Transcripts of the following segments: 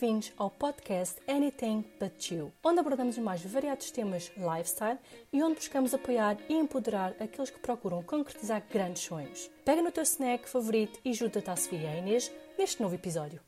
Bem-vindos ao podcast Anything But You, onde abordamos os mais variados temas lifestyle e onde buscamos apoiar e empoderar aqueles que procuram concretizar grandes sonhos. Pega no teu snack favorito e junta-te à Sofia e à Inês neste novo episódio.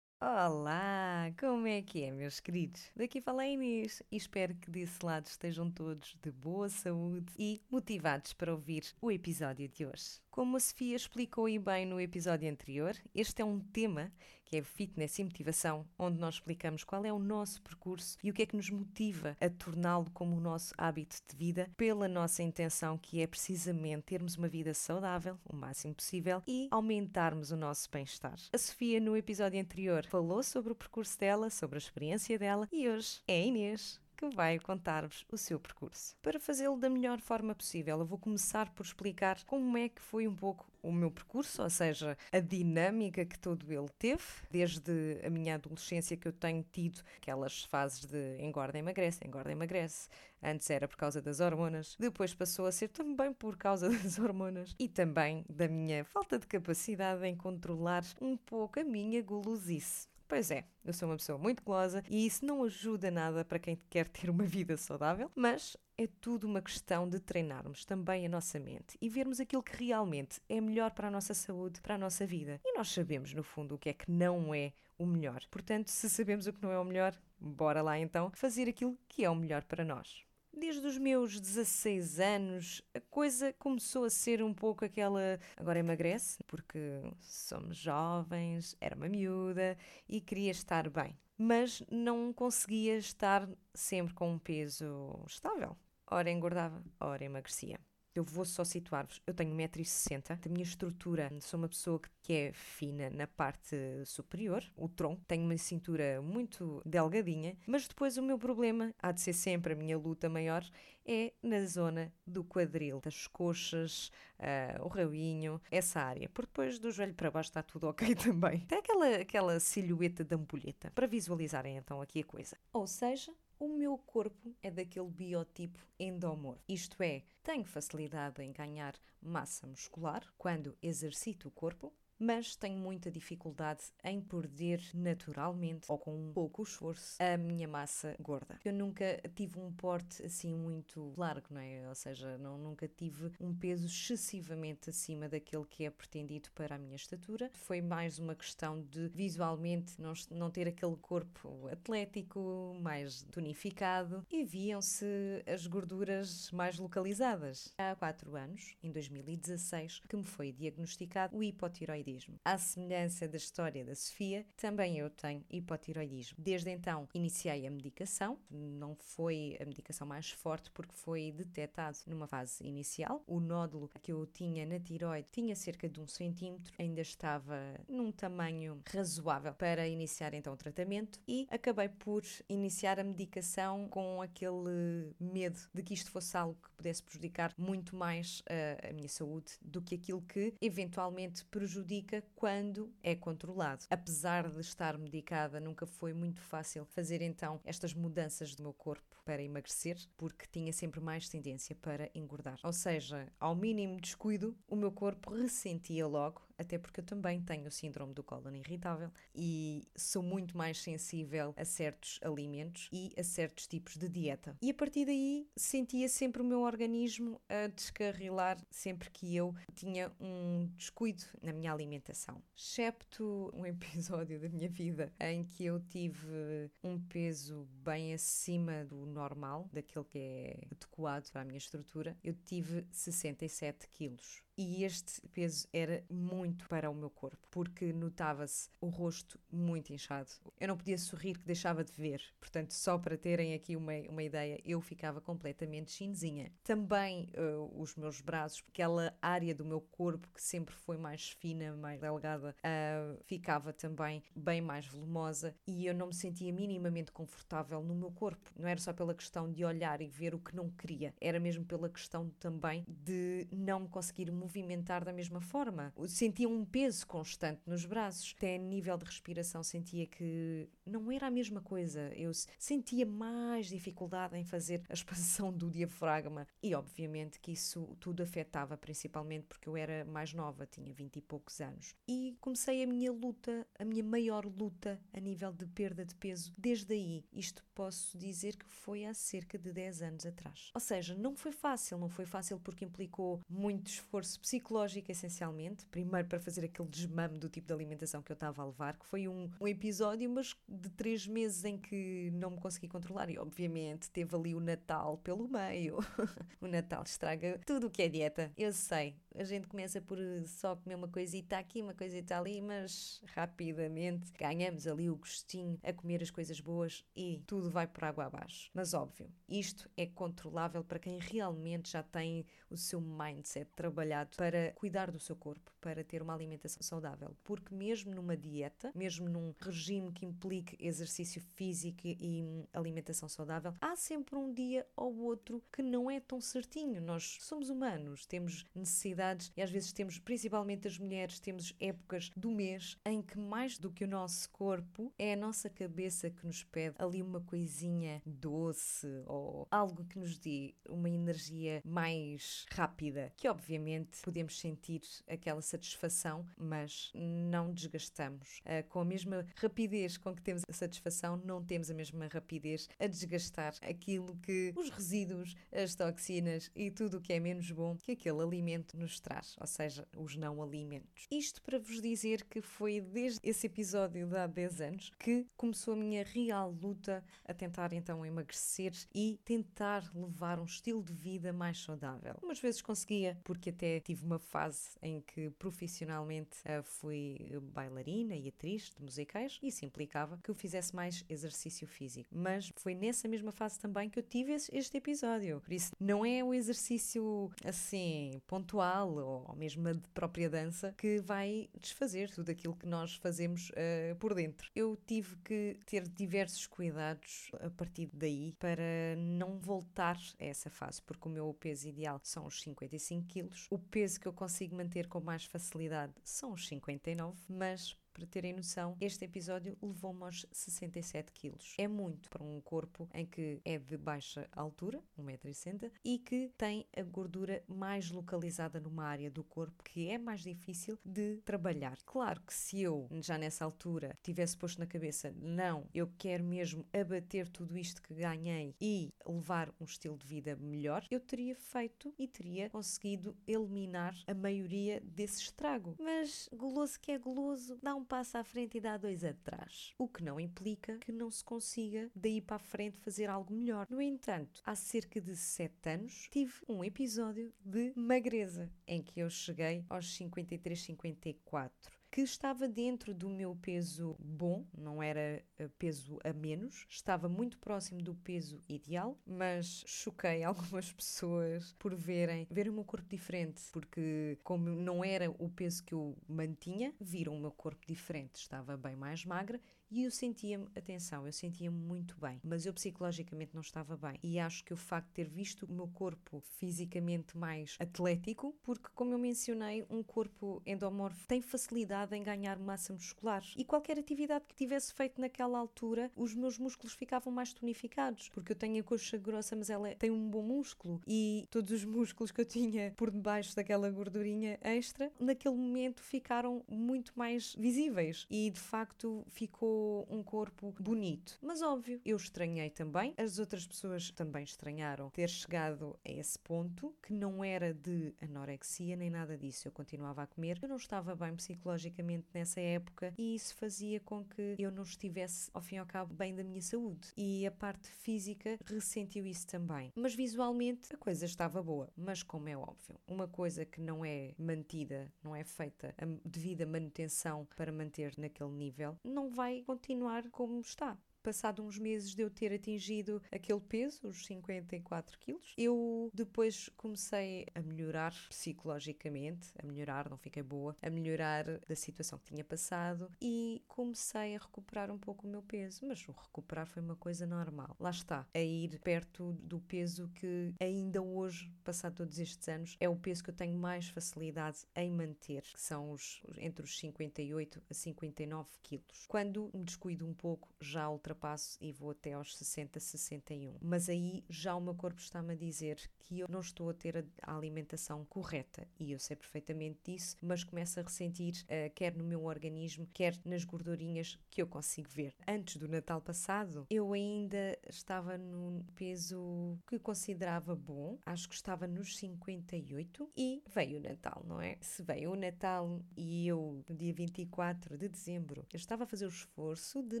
Olá, como é que é, meus queridos? Daqui fala a Inês e espero que desse lado estejam todos de boa saúde e motivados para ouvir o episódio de hoje. Como a Sofia explicou e bem no episódio anterior, este é um tema que é fitness e motivação, onde nós explicamos qual é o nosso percurso e o que é que nos motiva a torná-lo como o nosso hábito de vida, pela nossa intenção que é precisamente termos uma vida saudável, o máximo possível, e aumentarmos o nosso bem-estar. A Sofia, no episódio anterior, falou sobre o percurso dela, sobre a experiência dela, e hoje é a Inês que vai contar-vos o seu percurso. Para fazê-lo da melhor forma possível, eu vou começar por explicar como é que foi um pouco o meu percurso, ou seja, a dinâmica que todo ele teve, desde a minha adolescência que eu tenho tido aquelas fases de engorda, emagrece, engorda, emagrece. Antes era por causa das hormonas, depois passou a ser também por causa das hormonas e também da minha falta de capacidade em controlar um pouco a minha gulosice. Pois é, eu sou uma pessoa muito golosa e isso não ajuda nada para quem quer ter uma vida saudável, mas é tudo uma questão de treinarmos também a nossa mente e vermos aquilo que realmente é melhor para a nossa saúde, para a nossa vida. E nós sabemos, no fundo, o que é que não é o melhor. Portanto, se sabemos o que não é o melhor, bora lá então fazer aquilo que é o melhor para nós. Desde os meus 16 anos, a coisa começou a ser um pouco aquela. Agora emagrece, porque somos jovens, era uma miúda e queria estar bem. Mas não conseguia estar sempre com um peso estável. Ora engordava, ora emagrecia. Eu vou só situar-vos. Eu tenho 1,60m. A minha estrutura, sou uma pessoa que é fina na parte superior, o tronco. Tenho uma cintura muito delgadinha, mas depois o meu problema, há de ser sempre a minha luta maior, é na zona do quadril, das coxas, uh, o reuinho, essa área. Porque depois do joelho para baixo está tudo ok também. Tem aquela, aquela silhueta de ampulheta. Para visualizarem então aqui a coisa. Ou seja, o meu corpo é daquele biotipo endomorfo. Isto é, tenho facilidade em ganhar massa muscular quando exercito o corpo, mas tenho muita dificuldade em perder naturalmente ou com um pouco esforço a minha massa gorda. Eu nunca tive um porte assim muito largo, não é? Ou seja, não, nunca tive um peso excessivamente acima daquele que é pretendido para a minha estatura. Foi mais uma questão de visualmente não, não ter aquele corpo atlético, mais tonificado e viam-se as gorduras mais localizadas. Há quatro anos, em 2016, que me foi diagnosticado o hipotiroidismo hipotiroidismo. À semelhança da história da Sofia, também eu tenho hipotiroidismo. Desde então iniciei a medicação, não foi a medicação mais forte porque foi detectado numa fase inicial. O nódulo que eu tinha na tiroide tinha cerca de um centímetro, ainda estava num tamanho razoável para iniciar então o tratamento e acabei por iniciar a medicação com aquele medo de que isto fosse algo que pudesse prejudicar muito mais a, a minha saúde do que aquilo que eventualmente prejudica prejudica quando é controlado. Apesar de estar medicada, nunca foi muito fácil fazer então estas mudanças do meu corpo para emagrecer, porque tinha sempre mais tendência para engordar. Ou seja, ao mínimo descuido, o meu corpo ressentia logo, até porque eu também tenho o síndrome do cólon irritável e sou muito mais sensível a certos alimentos e a certos tipos de dieta. E a partir daí sentia sempre o meu organismo a descarrilar sempre que eu tinha um descuido na minha alimentação excepto um episódio da minha vida em que eu tive um peso bem acima do normal, daquele que é adequado para a minha estrutura, eu tive 67 quilos e este peso era muito para o meu corpo, porque notava-se o rosto muito inchado. Eu não podia sorrir que deixava de ver, portanto, só para terem aqui uma, uma ideia, eu ficava completamente chinzinha. Também uh, os meus braços, aquela área do meu corpo que sempre foi mais fina, mais delgada, uh, ficava também bem mais volumosa e eu não me sentia minimamente confortável no meu corpo. Não era só pela questão de olhar e ver o que não queria, era mesmo pela questão também de não me conseguir mover movimentar da mesma forma. Sentia um peso constante nos braços. Até a nível de respiração sentia que não era a mesma coisa. Eu sentia mais dificuldade em fazer a expansão do diafragma. E obviamente que isso tudo afetava, principalmente porque eu era mais nova, tinha 20 e poucos anos. E comecei a minha luta, a minha maior luta a nível de perda de peso desde aí. Isto posso dizer que foi há cerca de 10 anos atrás. Ou seja, não foi fácil, não foi fácil porque implicou muito esforço psicológico, essencialmente. Primeiro para fazer aquele desmame do tipo de alimentação que eu estava a levar, que foi um, um episódio, mas de três meses em que não me consegui controlar. E obviamente teve ali o Natal pelo meio. o Natal estraga tudo o que é dieta. Eu sei, a gente começa por só comer uma coisita aqui, uma coisita ali, mas rapidamente ganhamos ali o gostinho a comer as coisas boas e tudo vai por água abaixo. Mas óbvio, isto é controlável para quem realmente já tem o seu mindset trabalhado para cuidar do seu corpo, para ter uma alimentação saudável. Porque mesmo numa dieta, mesmo num regime que implique exercício físico e alimentação saudável, há sempre um dia ou outro que não é tão certinho. Nós somos humanos, temos necessidades e às vezes temos, principalmente as mulheres, temos épocas do mês em que mais do que o nosso corpo é a nossa cabeça que nos pede ali uma coisinha doce ou algo que nos dê uma energia mais rápida, que obviamente podemos sentir aquela satisfação, mas não desgastamos. Uh, com a mesma rapidez com que temos a satisfação, não temos a mesma rapidez a desgastar aquilo que os resíduos, as toxinas e tudo o que é menos bom que aquele alimento nos traz, ou seja, os não alimentos. Isto para vos dizer que foi desde esse episódio de há 10 anos que começou a minha real luta a tentar então emagrecer e tentar levar um estilo de vida mais saudável. Umas vezes conseguia, porque até tive uma fase em que profissionalmente uh, fui bailarina e atriz de musicais e isso implicava que eu fizesse mais exercício físico. Mas foi nessa mesma fase também que eu tive este episódio. Por isso, não é o exercício assim pontual ou mesmo de própria dança que vai desfazer tudo aquilo que nós fazemos uh, por dentro. Eu tive que ter diversos cuidados a partir daí para não voltar a essa fase, porque o meu peso ideal são os 55 quilos, o peso que eu consigo manter com mais facilidade são os 59, mas para terem noção, este episódio levou-me aos 67 quilos. É muito para um corpo em que é de baixa altura, 1,60m, e que tem a gordura mais localizada numa área do corpo que é mais difícil de trabalhar. Claro que se eu, já nessa altura, tivesse posto na cabeça, não, eu quero mesmo abater tudo isto que ganhei e levar um estilo de vida melhor, eu teria feito e teria conseguido eliminar a maioria desse estrago. Mas goloso que é goloso, dá um passo à frente e dá dois atrás. O que não implica que não se consiga daí para a frente fazer algo melhor. No entanto, há cerca de 7 anos tive um episódio de magreza em que eu cheguei aos 53, 54 que estava dentro do meu peso bom, não era eh, peso a menos, estava muito próximo do peso ideal, mas choquei algumas pessoas por verem, verem o meu corpo diferente, porque como não era o peso que eu mantinha, viram o meu corpo diferente, estava bem mais magra e eu sentia-me, atenção, eu sentia-me muito bem, mas eu psicologicamente não estava bem. E acho que o facto de ter visto o meu corpo fisicamente mais atlético, porque, como eu mencionei, um corpo endomorfo tem facilidade em ganhar massa muscular. E qualquer atividade que tivesse feito naquela altura, os meus músculos ficavam mais tonificados, porque eu tenho a coxa grossa, mas ela tem um bom músculo. E todos os músculos que eu tinha por debaixo daquela gordurinha extra, naquele momento ficaram muito mais visíveis. E de facto ficou um corpo bonito. Mas óbvio, eu estranhei também, as outras pessoas também estranharam ter chegado a esse ponto, que não era de anorexia nem nada disso. Eu continuava a comer, eu não estava bem psicologicamente nessa época e isso fazia com que eu não estivesse, ao fim e ao cabo, bem da minha saúde. E a parte física ressentiu isso também. Mas visualmente a coisa estava boa. Mas como é óbvio, uma coisa que não é mantida, não é feita a devida manutenção para manter naquele nível, não vai continuar como está. Passado uns meses de eu ter atingido aquele peso, os 54 quilos, eu depois comecei a melhorar psicologicamente, a melhorar, não fiquei boa, a melhorar da situação que tinha passado e comecei a recuperar um pouco o meu peso, mas o recuperar foi uma coisa normal. Lá está, a ir perto do peso que ainda hoje, passado todos estes anos, é o peso que eu tenho mais facilidade em manter, que são os entre os 58 a 59 quilos. Quando me descuido um pouco, já ultrapasso e vou até aos 60, 61. Mas aí já o meu corpo está-me a dizer que eu não estou a ter a alimentação correta e eu sei perfeitamente disso, mas começo a ressentir, uh, quer no meu organismo, quer nas gordurinhas que eu consigo ver. Antes do Natal passado, eu ainda estava num peso que considerava bom, acho que estava nos 58 e veio o Natal, não é? Se veio o Natal e eu, no dia 24 de dezembro, eu estava a fazer o esforço de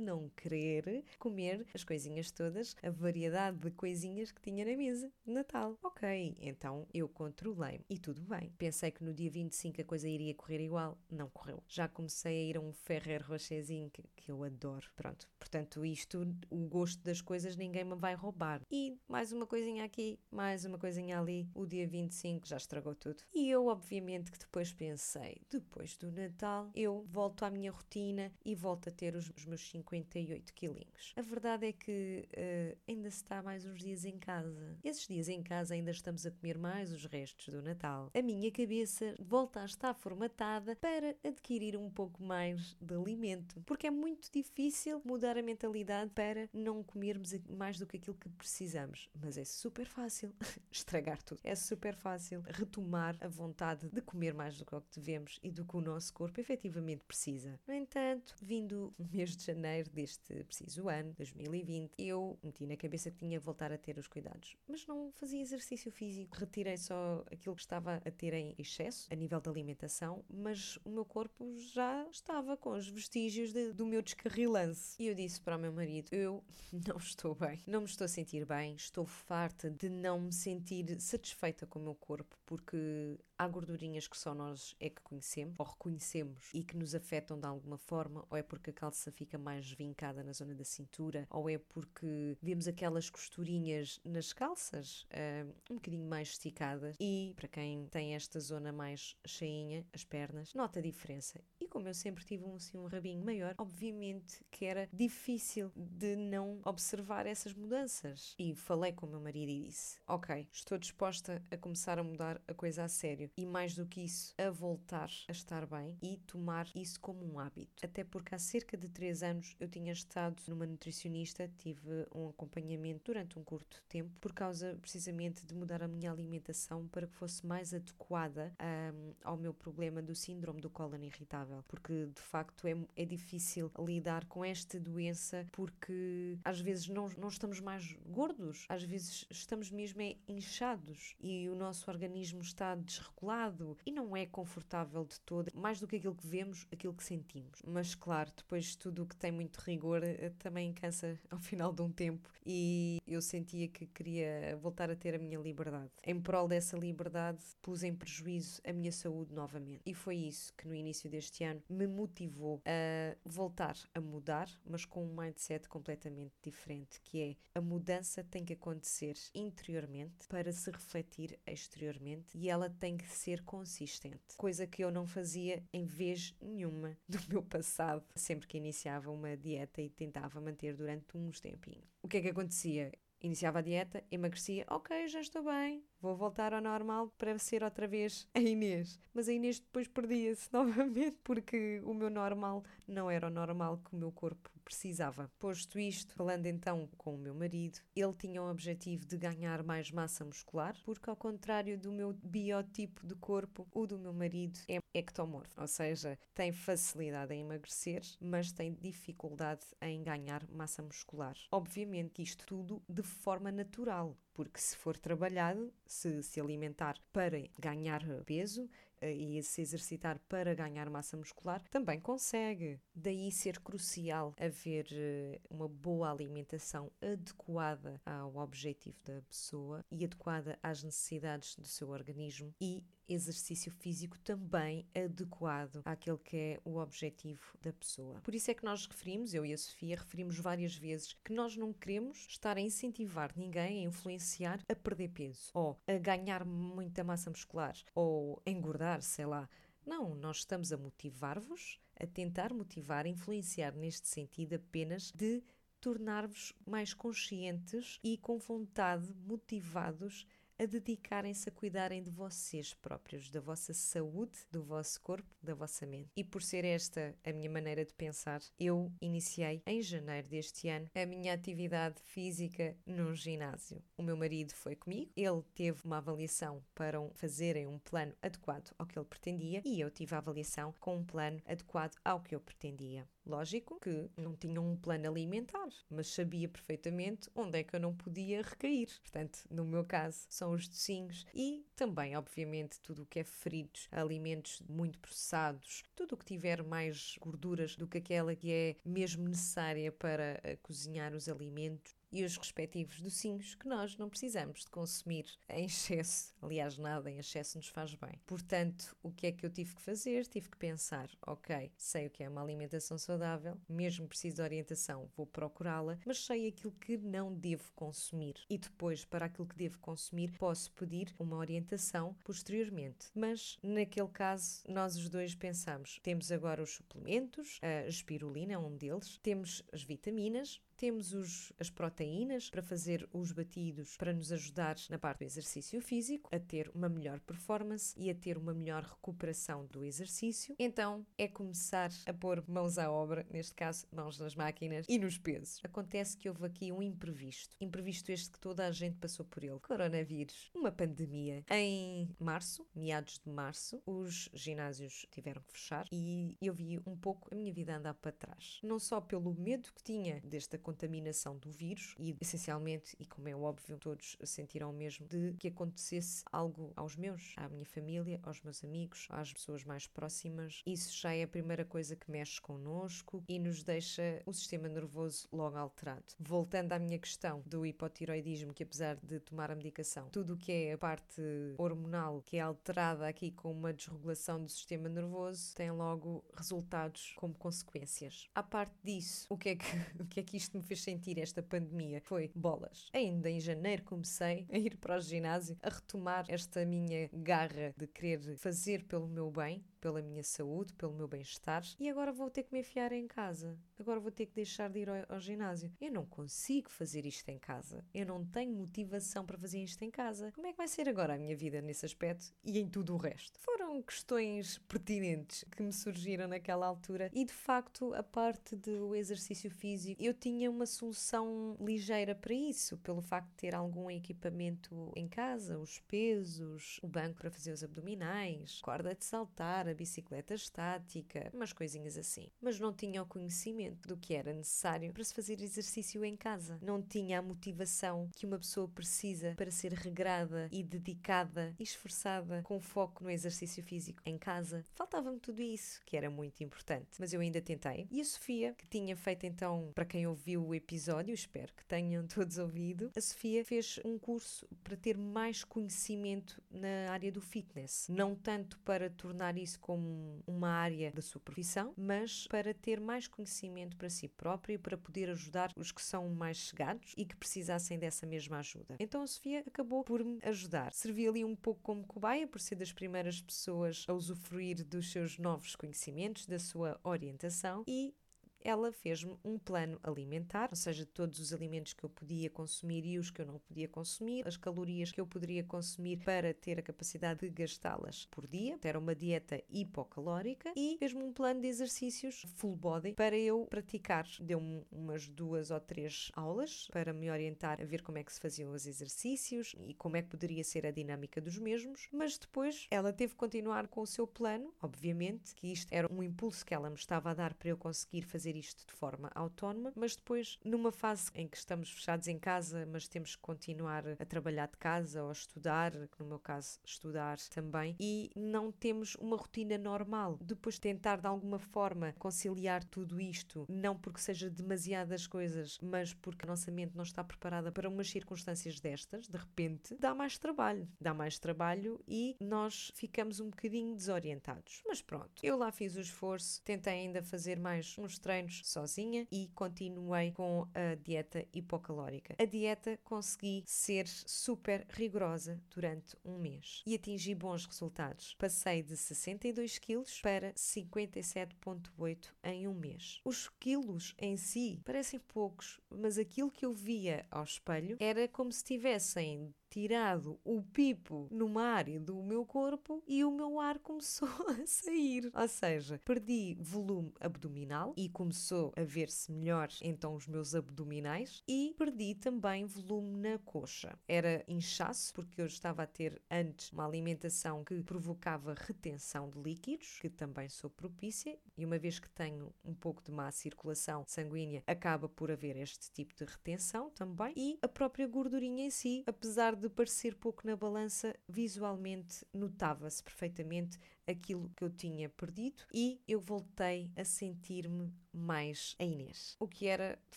não querer comer as coisinhas todas, a variedade de coisinhas que tinha na mesa de Natal. Ok, então eu controlei e tudo bem. Pensei que no dia 25 a coisa iria correr igual, não correu. Já comecei a ir a um Ferrer Rocherzinho que, que eu adoro. Pronto, portanto, isto, o gosto das coisas, ninguém me vai roubar. E mais uma coisinha aqui, mais uma coisinha ali. O dia 25 já estragou tudo. E eu, obviamente, que depois pensei, depois do Natal, eu volto à minha rotina e volto a ter os, os meus 58 quilinhos. A verdade é que uh, ainda se está mais uns dias em casa. Esses dias em casa ainda estamos a comer mais os restos do Natal. A minha cabeça volta a estar formatada para adquirir um pouco mais de alimento, porque é muito difícil mudar a mentalidade para não comermos mais do que aquilo que precisamos. Mas é super fácil estragar tudo. É super fácil retomar a vontade de comer mais do que o que devemos e do que o nosso corpo efetivamente precisa. No entanto, vindo o mês de janeiro deste preciso ano, 2020, eu meti na cabeça que tinha de voltar a ter os cuidados, mas não fazia exercício físico. Retirei só aquilo que estava a ter em excesso a nível da alimentação, mas o meu corpo já estava com os vestígios de, do meu descarrilance. E eu disse para o meu marido: Eu não estou bem, não me estou a sentir bem, estou farta de não me sentir satisfeita com o meu corpo, porque há gordurinhas que só nós é que conhecemos ou reconhecemos e que nos afetam de alguma forma, ou é porque a calça fica mais vincada na zona da cintura, ou é porque vemos aquelas costurinhas nas calças uh, um bocadinho mais esticadas e para quem tem esta zona mais cheinha, as pernas, nota a diferença. E como eu sempre tive um, assim, um rabinho maior, obviamente que era difícil de não observar essas mudanças. E falei com o meu marido e disse: Ok, estou disposta a começar a mudar a coisa a sério e mais do que isso, a voltar a estar bem e tomar isso como um hábito. Até porque há cerca de 3 anos eu tinha estado numa nutricionista, tive um acompanhamento durante um curto tempo por causa precisamente de mudar a minha alimentação para que fosse mais adequada um, ao meu problema do síndrome do cólon irritável, porque de facto é, é difícil lidar com esta doença porque às vezes não, não estamos mais gordos, às vezes estamos mesmo é inchados e o nosso organismo está desregulado e não é confortável de todo, mais do que aquilo que vemos, aquilo que sentimos. Mas claro, depois tudo o que tem muito rigor eh, também cansa ao final de um tempo e eu sentia que queria voltar a ter a minha liberdade. Em prol dessa liberdade, pus em prejuízo a minha saúde novamente. E foi isso que no início deste ano me motivou a voltar a mudar, mas com um mindset completamente diferente, que é a mudança tem que acontecer interiormente para se refletir exteriormente e ela tem que ser consistente, coisa que eu não fazia em vez nenhuma do meu passado, sempre que iniciava uma dieta e tentava manter durante uns tempinhos. O que é que acontecia? Iniciava a dieta, emagrecia, ok, já estou bem, vou voltar ao normal para ser outra vez a Inês. Mas a Inês depois perdia-se novamente porque o meu normal não era o normal que o meu corpo precisava. Posto isto, falando então com o meu marido, ele tinha o objetivo de ganhar mais massa muscular, porque ao contrário do meu biotipo de corpo, o do meu marido é ectomorfo, ou seja, tem facilidade em emagrecer, mas tem dificuldade em ganhar massa muscular. Obviamente isto tudo de forma natural, porque se for trabalhado, se se alimentar para ganhar peso e se exercitar para ganhar massa muscular, também consegue. Daí ser crucial haver eh, uma boa alimentação adequada ao objetivo da pessoa e adequada às necessidades do seu organismo e exercício físico também adequado àquele que é o objetivo da pessoa. Por isso é que nós referimos, eu e a Sofia, referimos várias vezes que nós não queremos estar a incentivar ninguém a influenciar a perder peso ou a ganhar muita massa muscular ou engordar, sei lá. Não, nós estamos a motivar-vos, a tentar motivar, a influenciar neste sentido apenas de tornar-vos mais conscientes e com vontade, motivados a dedicarem-se a cuidarem de vocês próprios, da vossa saúde, do vosso corpo, da vossa mente. E por ser esta a minha maneira de pensar, eu iniciei em janeiro deste ano a minha atividade física num ginásio. O meu marido foi comigo, ele teve uma avaliação para fazerem um plano adequado ao que ele pretendia e eu tive a avaliação com um plano adequado ao que eu pretendia. Lógico que não tinha um plano alimentar, mas sabia perfeitamente onde é que eu não podia recair. Portanto, no meu caso, são os docinhos e também, obviamente, tudo o que é fritos, alimentos muito processados, tudo o que tiver mais gorduras do que aquela que é mesmo necessária para eh, cozinhar os alimentos e os respectivos docinhos que nós não precisamos de consumir em excesso. Aliás, nada em excesso nos faz bem. Portanto, o que é que eu tive que fazer? Tive que pensar, ok, sei o que é uma alimentação saudável, mesmo preciso de orientação, vou procurá-la, mas sei aquilo que não devo consumir. E depois, para aquilo que devo consumir, posso pedir uma orientação posteriormente. Mas, naquele caso, nós os dois pensamos, temos agora os suplementos, a espirulina é um deles, temos as vitaminas, temos os, as proteínas para fazer os batidos para nos ajudar na parte do exercício físico, a ter uma melhor performance e a ter uma melhor recuperação do exercício. Então é começar a pôr mãos à obra, neste caso, mãos nas máquinas e nos pesos. Acontece que houve aqui um imprevisto. Imprevisto este que toda a gente passou por ele. Coronavírus, uma pandemia. Em março, meados de março, os ginásios tiveram que fechar e eu vi um pouco a minha vida andar para trás. Não só pelo medo que tinha desta contaminação do vírus e, essencialmente, e como é óbvio, todos sentiram mesmo de que acontecesse algo aos meus, à minha família, aos meus amigos, às pessoas mais próximas. Isso já é a primeira coisa que mexe connosco e nos deixa o sistema nervoso logo alterado. Voltando à minha questão do hipotiroidismo, que apesar de tomar a medicação, tudo o que é a parte hormonal que é alterada aqui com uma desregulação do sistema nervoso tem logo resultados como consequências. À parte disso, o que é que, o que, é que isto me fez sentir esta pandemia foi bolas. Ainda em janeiro comecei a ir para o ginásio, a retomar esta minha garra de querer fazer pelo meu bem, pela minha saúde, pelo meu bem-estar, e agora vou ter que me enfiar em casa. Agora vou ter que deixar de ir ao, ao, ginásio. Eu não consigo fazer isto em casa. Eu não tenho motivação para fazer isto em casa. Como é que vai ser agora a minha vida nesse aspecto e em tudo o resto? Foram questões pertinentes que me surgiram naquela altura e de facto a parte do exercício físico eu tinha uma solução ligeira para isso, pelo facto de ter algum equipamento em casa, os pesos, o banco para fazer os abdominais, corda de saltar, a bicicleta estática, umas coisinhas assim. Mas não tinha o conhecimento do que era necessário para se fazer exercício em casa. Não tinha a motivação que uma pessoa precisa para ser regrada e dedicada e esforçada com foco no exercício físico em casa. Faltava-me tudo isso, que era muito importante. Mas eu ainda tentei. E a Sofia, que tinha feito então, para quem ouviu o episódio, espero que tenham todos ouvido, a Sofia fez um curso para ter mais conhecimento na área do fitness. Não tanto para tornar isso como uma área da sua profissão, mas para ter mais conhecimento para si própria e para poder ajudar os que são mais chegados e que precisassem dessa mesma ajuda. Então a Sofia acabou por me ajudar. Servi ali um pouco como cobaia, por ser das primeiras pessoas a usufruir dos seus novos conhecimentos, da sua orientação e ela fez-me um plano alimentar, ou seja, todos os alimentos que eu podia consumir e os que eu não podia consumir, as calorias que eu poderia consumir para ter a capacidade de gastá-las por dia. Era uma dieta hipocalórica e fez-me um plano de exercícios full body para eu praticar. Deu-me umas duas ou três aulas para me orientar a ver como é que se faziam os exercícios e como é que poderia ser a dinâmica dos mesmos, mas depois ela teve que continuar com o seu plano, obviamente, que isto era um impulso que ela me estava a dar para eu conseguir fazer fazer isto de forma autónoma, mas depois, numa fase em que estamos fechados em casa, mas temos que continuar a trabalhar de casa ou a estudar, no meu caso, estudar também, e não temos uma rotina normal. Depois tentar de alguma forma conciliar tudo isto, não porque seja demasiadas coisas, mas porque a nossa mente não está preparada para umas circunstâncias destas, de repente, dá mais trabalho. Dá mais trabalho e nós ficamos um bocadinho desorientados. Mas pronto, eu lá fiz o esforço, tentei ainda fazer mais uns treinos sozinha e continuei com a dieta hipocalórica. A dieta consegui ser super rigorosa durante um mês e atingi bons resultados. Passei de 62 quilos para 57,8 em um mês. Os quilos em si parecem poucos, mas aquilo que eu via ao espelho era como se tivessem tirado o pipo numa área do meu corpo e o meu ar começou a sair. Ou seja, perdi volume abdominal e começou a ver-se melhor então os meus abdominais e perdi também volume na coxa. Era inchaço porque eu estava a ter antes uma alimentação que provocava retenção de líquidos, que também sou propícia, e uma vez que tenho um pouco de má circulação sanguínea, acaba por haver este tipo de retenção também, e a própria gordurinha em si, apesar de parecer pouco na balança, visualmente notava-se perfeitamente aquilo que eu tinha perdido e eu voltei a sentir-me mais a Inês. O que era de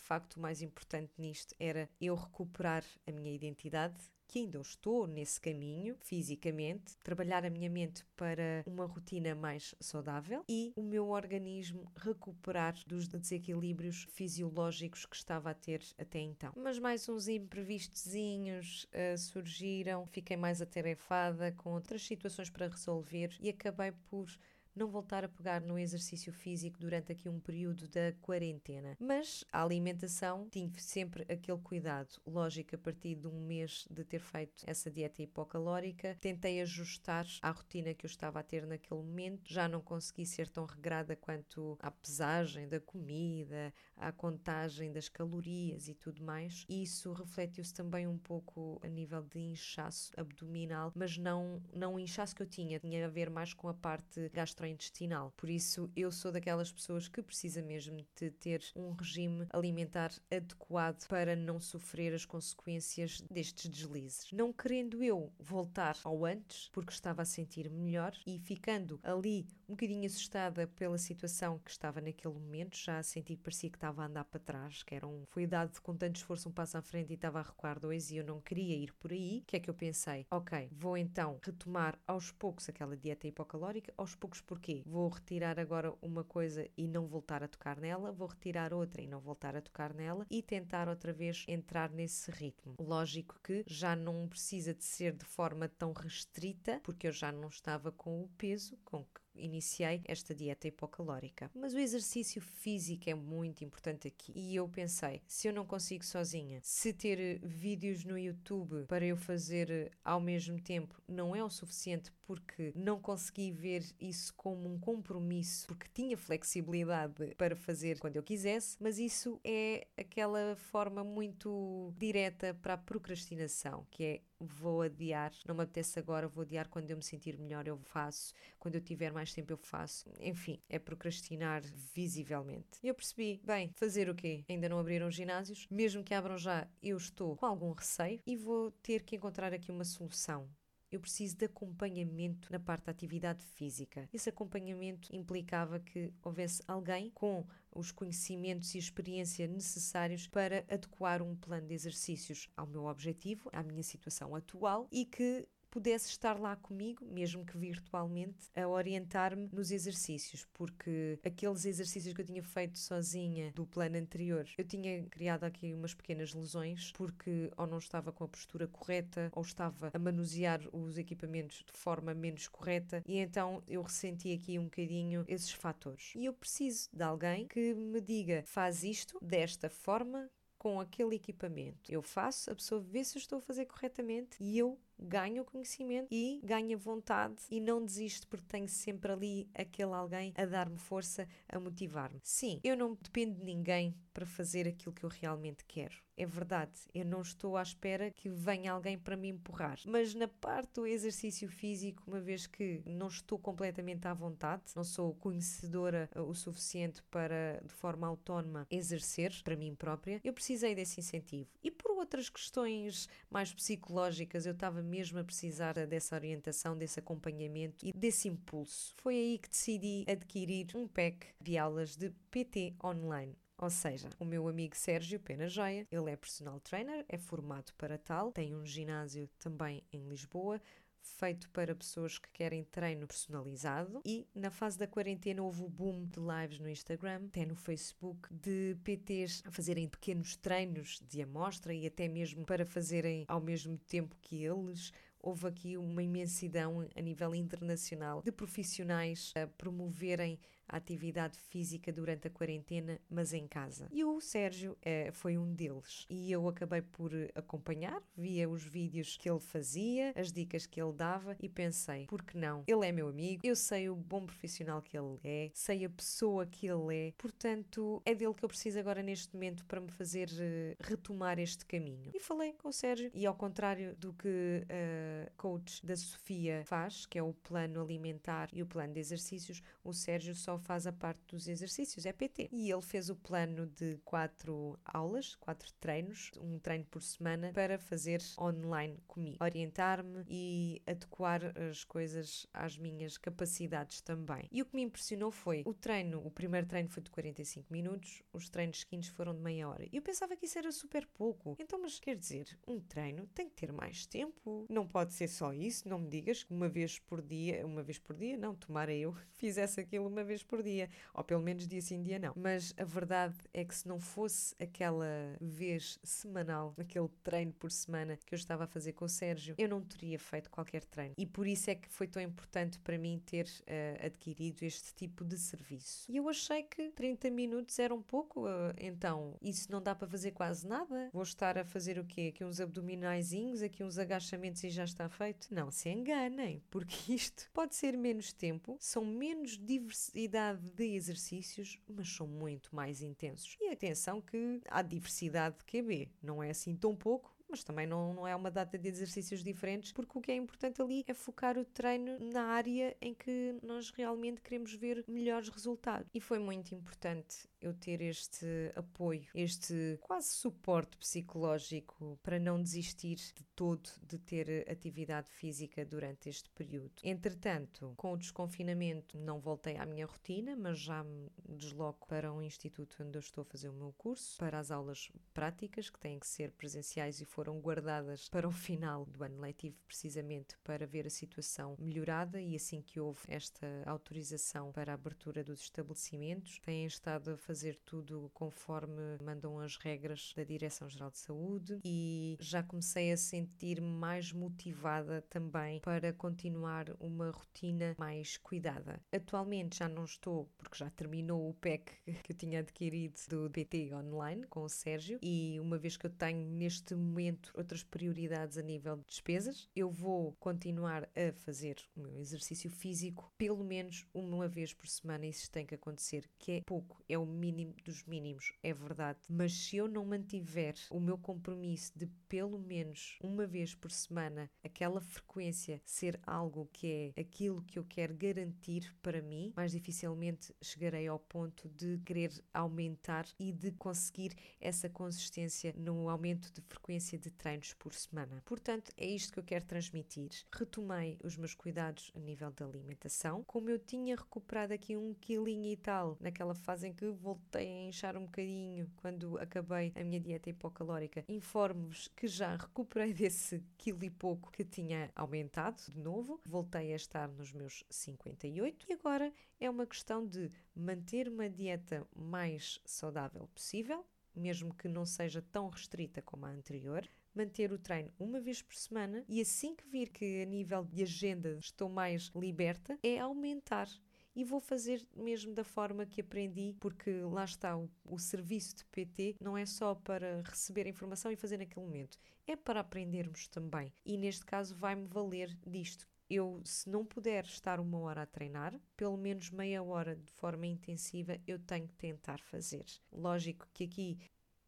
facto o mais importante nisto era eu recuperar a minha identidade, que ainda estou nesse caminho fisicamente, trabalhar a minha mente para uma rotina mais saudável e o meu organismo recuperar dos desequilíbrios fisiológicos que estava a ter até então. Mas mais uns imprevistozinhos uh, surgiram, fiquei mais atarefada com outras situações para resolver e acabei por não voltar a pegar no exercício físico durante aqui um período da quarentena. Mas a alimentação tive sempre aquele cuidado. Lógico, a partir de um mês de ter feito essa dieta hipocalórica, tentei ajustar à rotina que eu estava a ter naquele momento. Já não consegui ser tão regrada quanto à pesagem da comida, à contagem das calorias e tudo mais. Isso refletiu-se também um pouco a nível de inchaço abdominal, mas não, não o inchaço que eu tinha, tinha a ver mais com a parte gastrointestinal. Por isso, eu sou daquelas pessoas que precisa mesmo de ter um regime alimentar adequado para não sofrer as consequências destes deslizes. Não querendo eu voltar ao antes, porque estava a sentir melhor e ficando ali um bocadinho assustada pela situação que estava naquele momento, já a sentir que parecia que estava a andar para trás, que era um, foi dado com tanto esforço um passo à frente e estava a recuar dois e eu não queria ir por aí. O que é que eu pensei? Ok, vou então retomar aos poucos aquela dieta hipocalórica. Aos poucos porquê? Vou retirar agora uma coisa e não voltar a tocar nela, vou retirar outra e não voltar a tocar nela e tentar outra vez entrar nesse ritmo. Lógico que já não precisa de ser de forma tão restrita, porque eu já não estava com o peso com que iniciei esta dieta hipocalórica. Mas o exercício físico é muito importante aqui. E eu pensei, se eu não consigo sozinha, se ter vídeos no YouTube para eu fazer ao mesmo tempo não é o suficiente porque não consegui ver isso como um compromisso, porque tinha flexibilidade para fazer quando eu quisesse, mas isso é aquela forma muito direta para a procrastinação, que é vou adiar, não me apetece agora, vou adiar quando eu me sentir melhor, eu faço, quando eu tiver mais tempo, eu faço. Enfim, é procrastinar visivelmente. Eu percebi, bem, fazer o quê? Ainda não abriram ginásios, mesmo que abram já, eu estou com algum receio e vou ter que encontrar aqui uma solução eu preciso de acompanhamento na parte da atividade física. Esse acompanhamento implicava que houvesse alguém com os conhecimentos e experiência necessários para adequar um plano de exercícios ao meu objetivo, à minha situação atual e que pudesse estar lá comigo, mesmo que virtualmente, a orientar-me nos exercícios, porque aqueles exercícios que eu tinha feito sozinha do plano anterior, eu tinha criado aqui umas pequenas lesões, porque ou não estava com a postura correta, ou estava a manusear os equipamentos de forma menos correta, e então eu ressenti aqui um bocadinho esses fatores. E eu preciso de alguém que me diga: faz isto desta forma, com aquele equipamento. Eu faço, a pessoa vê se eu estou a fazer corretamente e eu ganho conhecimento e ganho vontade e não desisto porque tenho sempre ali aquele alguém a dar-me força, a motivar-me. Sim, eu não dependo de ninguém para fazer aquilo que eu realmente quero. É verdade, eu não estou à espera que venha alguém para me empurrar. Mas na parte do exercício físico, uma vez que não estou completamente à vontade, não sou conhecedora o suficiente para, de forma autónoma, exercer para mim própria, eu precisei desse incentivo. E por outras questões mais psicológicas, eu estava mesmo a precisar dessa orientação, desse acompanhamento e desse impulso. Foi aí que decidi adquirir um pack de aulas de PT online. Ou seja, o meu amigo Sérgio Pena Joia, ele é personal trainer, é formado para tal, tem um ginásio também em Lisboa, feito para pessoas que querem treino personalizado. E na fase da quarentena houve o boom de lives no Instagram, até no Facebook, de PTs a fazerem pequenos treinos de amostra e até mesmo para fazerem ao mesmo tempo que eles. Houve aqui uma imensidão a nível internacional de profissionais a promoverem a atividade física durante a quarentena, mas em casa. E o Sérgio eh, foi um deles. E eu acabei por acompanhar, via os vídeos que ele fazia, as dicas que ele dava e pensei, por que não? Ele é meu amigo, eu sei o bom profissional que ele é, sei a pessoa que ele é, portanto é dele que eu preciso agora neste momento para me fazer uh, retomar este caminho. E falei com o Sérgio, e ao contrário do que a coach da Sofia faz, que é o plano alimentar e o plano de exercícios, o Sérgio só faz a parte dos exercícios, é PT. E ele fez o plano de quatro aulas, quatro treinos, um treino por semana, para fazer online comigo, orientar-me e adequar as coisas às minhas capacidades também. E o que me impressionou foi o treino, o primeiro treino foi de 45 minutos, os treinos seguintes foram de meia hora. E eu pensava que isso era super pouco. Então, mas quer dizer, um treino tem que ter mais tempo. Não pode ser só isso, não me digas que uma vez por dia, uma vez por dia, não, tomara eu fizesse aquilo uma vez por dia, ou pelo menos dia sim, dia não. Mas a verdade é que se não fosse aquela vez semanal, aquele treino por semana que eu estava a fazer com o Sérgio, eu não teria feito qualquer treino. E por isso é que foi tão importante para mim ter uh, adquirido este tipo de serviço. E eu achei que 30 minutos era um pouco, uh, então isso não dá para fazer quase nada. Vou estar a fazer o quê? Aqui uns abdominaizinhos, aqui uns agachamentos e já está feito? Não se enganem, porque isto pode ser menos tempo, são menos diversidade de exercícios, mas são muito mais intensos. E atenção que há diversidade de QB, não é assim tão pouco, mas também não, não é uma data de exercícios diferentes, porque o que é importante ali é focar o treino na área em que nós realmente queremos ver melhores resultados. E foi muito importante eu ter este apoio, este quase suporte psicológico para não desistir de todo de ter atividade física durante este período. Entretanto, com o desconfinamento, não voltei à minha rotina, mas já me desloco para um instituto onde eu estou a fazer o meu curso, para as aulas práticas, que têm que ser presenciais e foram guardadas para o final do ano letivo, precisamente para ver a situação melhorada. E assim que houve esta autorização para a abertura dos estabelecimentos, têm estado a fazer tudo conforme mandam as regras da Direção-Geral de Saúde e já comecei a sentir-me mais motivada também para continuar uma rotina mais cuidada. Atualmente já não estou, porque já terminou o PEC que eu tinha adquirido do PT online com o Sérgio e uma vez que eu tenho neste momento momento outras prioridades a nível de despesas. Eu vou continuar a fazer o meu exercício físico pelo menos uma vez por semana. Isso tem que acontecer, que é pouco, é o mínimo dos mínimos, é verdade. Mas se eu não mantiver o meu compromisso de pelo menos uma vez por semana aquela frequência ser algo que é aquilo que eu quero garantir para mim, mais dificilmente chegarei ao ponto de querer aumentar e de conseguir essa consistência no aumento de frequência de treinos por semana. Portanto, é isto que eu quero transmitir. Retomei os meus cuidados a nível da alimentação, como eu tinha recuperado aqui um quilinho e tal, naquela fase em que voltei a inchar um bocadinho quando acabei a minha dieta hipocalórica. Informo-vos que já recuperei desse quilo e pouco que tinha aumentado de novo, voltei a estar nos meus 58 e agora é uma questão de manter uma dieta mais saudável possível, mesmo que não seja tão restrita como a anterior, manter o treino uma vez por semana e assim que vir que a nível de agenda estou mais liberta, é aumentar e vou fazer mesmo da forma que aprendi, porque lá está o, o serviço de PT não é só para receber a informação e fazer naquele momento, é para aprendermos também. E neste caso vai-me valer disto. Eu, se não puder estar uma hora a treinar, pelo menos meia hora de forma intensiva, eu tenho que tentar fazer. Lógico que aqui,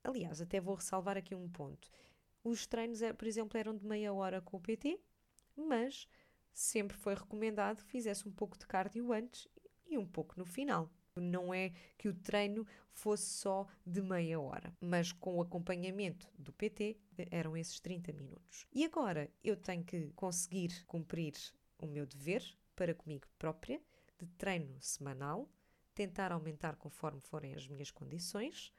aliás, até vou ressalvar aqui um ponto. Os treinos, eh, por exemplo, eram de meia hora com o PT, mas sempre foi recomendado que fizesse um pouco de cardio antes e um pouco no final. Não é que o treino fosse só de meia hora, mas com o acompanhamento do PT eram esses 30 minutos. E agora eu tenho que conseguir cumprir o meu dever para comigo própria de treino semanal, tentar aumentar conforme forem as minhas condições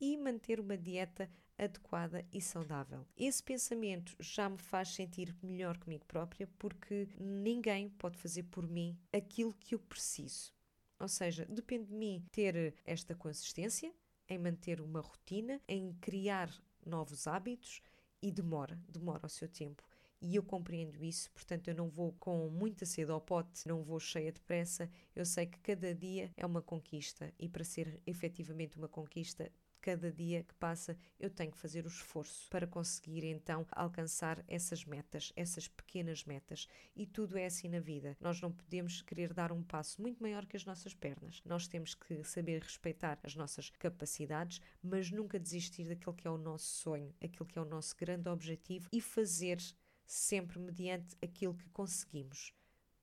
e manter uma dieta adequada e saudável. Esse pensamento já me faz sentir melhor comigo própria porque ninguém pode fazer por mim aquilo que eu preciso. Ou seja, depende de mim ter esta consistência em manter uma rotina, em criar novos hábitos e demora, demora o seu tempo. E eu compreendo isso, portanto, eu não vou com muita sede ao pote, não vou cheia de pressa. Eu sei que cada dia é uma conquista e para ser efetivamente uma conquista cada dia que passa eu tenho que fazer o esforço para conseguir então alcançar essas metas, essas pequenas metas. E tudo é assim na vida. Nós não podemos querer dar um passo muito maior que as nossas pernas. Nós temos que saber respeitar as nossas capacidades, mas nunca desistir daquilo que é o nosso sonho, aquilo que é o nosso grande objetivo e fazer sempre mediante aquilo que conseguimos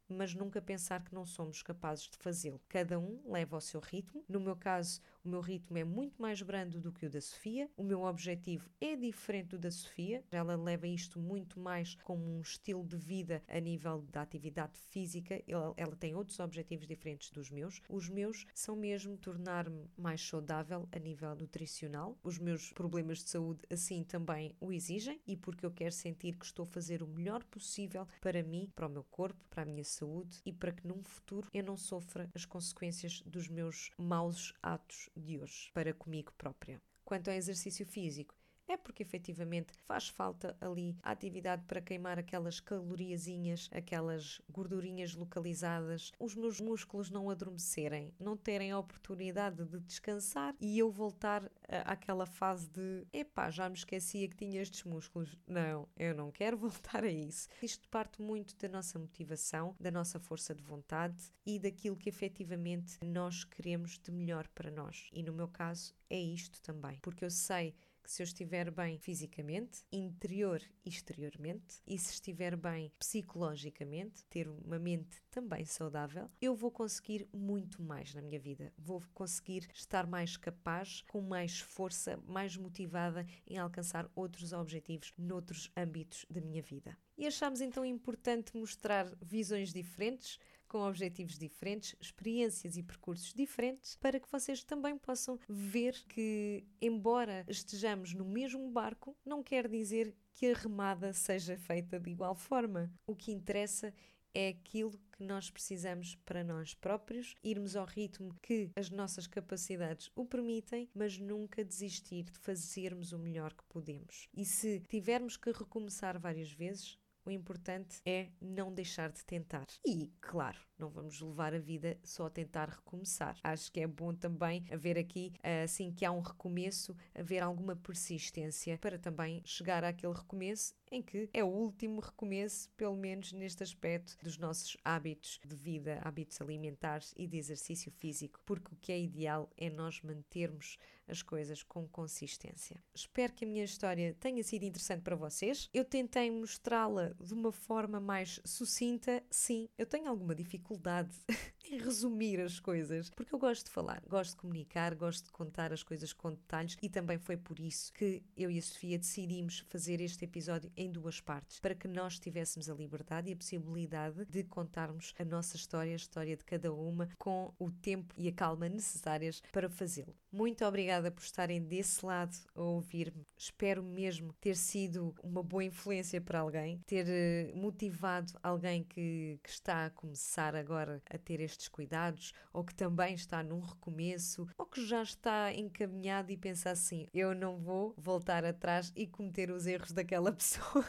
mas nunca pensar que não somos capazes de fazê-lo. Cada um leva o seu ritmo. No meu caso, o meu ritmo é muito mais brando do que o da Sofia. O meu objetivo é diferente do da Sofia. Ela leva isto muito mais como um estilo de vida a nível da atividade física. Ela, ela tem outros objetivos diferentes dos meus. Os meus são mesmo tornar-me mais saudável a nível nutricional. Os meus problemas de saúde assim também o exigem e porque eu quero sentir que estou a fazer o melhor possível para mim, para o meu corpo, para a minha saúde e para que num futuro eu não sofra as consequências dos meus maus atos de hoje para comigo própria. Quanto ao exercício físico, é porque efetivamente faz falta ali a atividade para queimar aquelas caloriazinhas, aquelas gordurinhas localizadas, os meus músculos não adormecerem, não terem a oportunidade de descansar e eu voltar àquela fase de epá, já me esquecia que tinha estes músculos. Não, eu não quero voltar a isso. Isto parte muito da nossa motivação, da nossa força de vontade e daquilo que efetivamente nós queremos de melhor para nós. E no meu caso é isto também, porque eu sei que se eu estiver bem fisicamente, interior e exteriormente, e se estiver bem psicologicamente, ter uma mente também saudável, eu vou conseguir muito mais na minha vida. Vou conseguir estar mais capaz, com mais força, mais motivada em alcançar outros objetivos noutros âmbitos da minha vida. E achamos então importante mostrar visões diferentes com objetivos diferentes, experiências e percursos diferentes, para que vocês também possam ver que, embora estejamos no mesmo barco, não quer dizer que a remada seja feita de igual forma. O que interessa é aquilo que nós precisamos para nós próprios, irmos ao ritmo que as nossas capacidades o permitem, mas nunca desistir de fazermos o melhor que podemos. E se tivermos que recomeçar várias vezes, o importante é não deixar de tentar. E, claro, não vamos levar a vida só a tentar recomeçar. Acho que é bom também haver aqui, assim que há um recomeço, haver alguma persistência para também chegar àquele recomeço em que é o último recomeço, pelo menos neste aspecto dos nossos hábitos de vida, hábitos alimentares e de exercício físico, porque o que é ideal é nós mantermos as coisas com consistência. Espero que a minha história tenha sido interessante para vocês. Eu tentei mostrá-la de uma forma mais sucinta. Sim, eu tenho alguma dificuldade dificuldade. resumir as coisas, porque eu gosto de falar, gosto de comunicar, gosto de contar as coisas com detalhes e também foi por isso que eu e a Sofia decidimos fazer este episódio em duas partes, para que nós tivéssemos a liberdade e a possibilidade de contarmos a nossa história, a história de cada uma, com o tempo e a calma necessárias para fazê-lo. Muito obrigada por estarem desse lado a ouvir-me. Espero mesmo ter sido uma boa influência para alguém, ter eh, motivado alguém que, que está a começar agora a ter estes cuidados, ou que também está num recomeço, ou que já está encaminhado e pensa assim: eu não vou voltar atrás e cometer os erros daquela pessoa.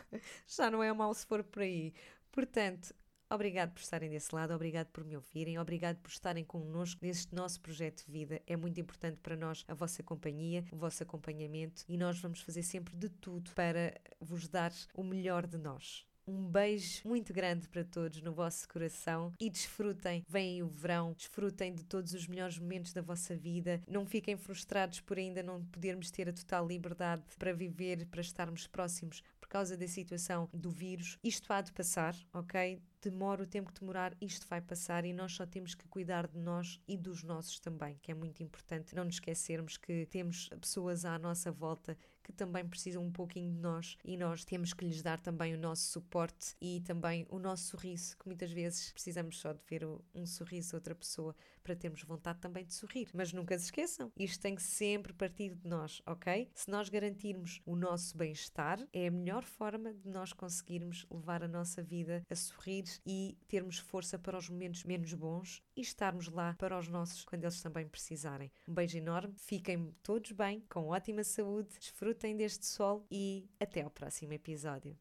já não é mal se for por aí. Portanto, Obrigado por estarem desse lado, obrigado por me ouvirem, obrigado por estarem connosco neste nosso projeto de vida. É muito importante para nós a vossa companhia, o vosso acompanhamento e nós vamos fazer sempre de tudo para vos dar o melhor de nós. Um beijo muito grande para todos no vosso coração e desfrutem. Vem o verão, desfrutem de todos os melhores momentos da vossa vida. Não fiquem frustrados por ainda não podermos ter a total liberdade para viver, para estarmos próximos por causa da situação do vírus. Isto há de passar, ok? demora o tempo que demorar, isto vai passar e nós só temos que cuidar de nós e dos nossos também, que é muito importante não nos esquecermos que temos pessoas à nossa volta que também precisam um pouquinho de nós e nós temos que lhes dar também o nosso suporte e também o nosso sorriso, que muitas vezes precisamos só de ver um sorriso de outra pessoa para termos vontade também de sorrir. Mas nunca se esqueçam, isto tem que sempre partir de nós, ok? Se nós garantirmos o nosso bem-estar, é a melhor forma de nós conseguirmos levar a nossa vida a sorrir e termos força para os momentos menos bons e estarmos lá para os nossos quando eles também precisarem. Um beijo enorme, fiquem todos bem, com ótima saúde, desfrutem deste sol e até ao próximo episódio.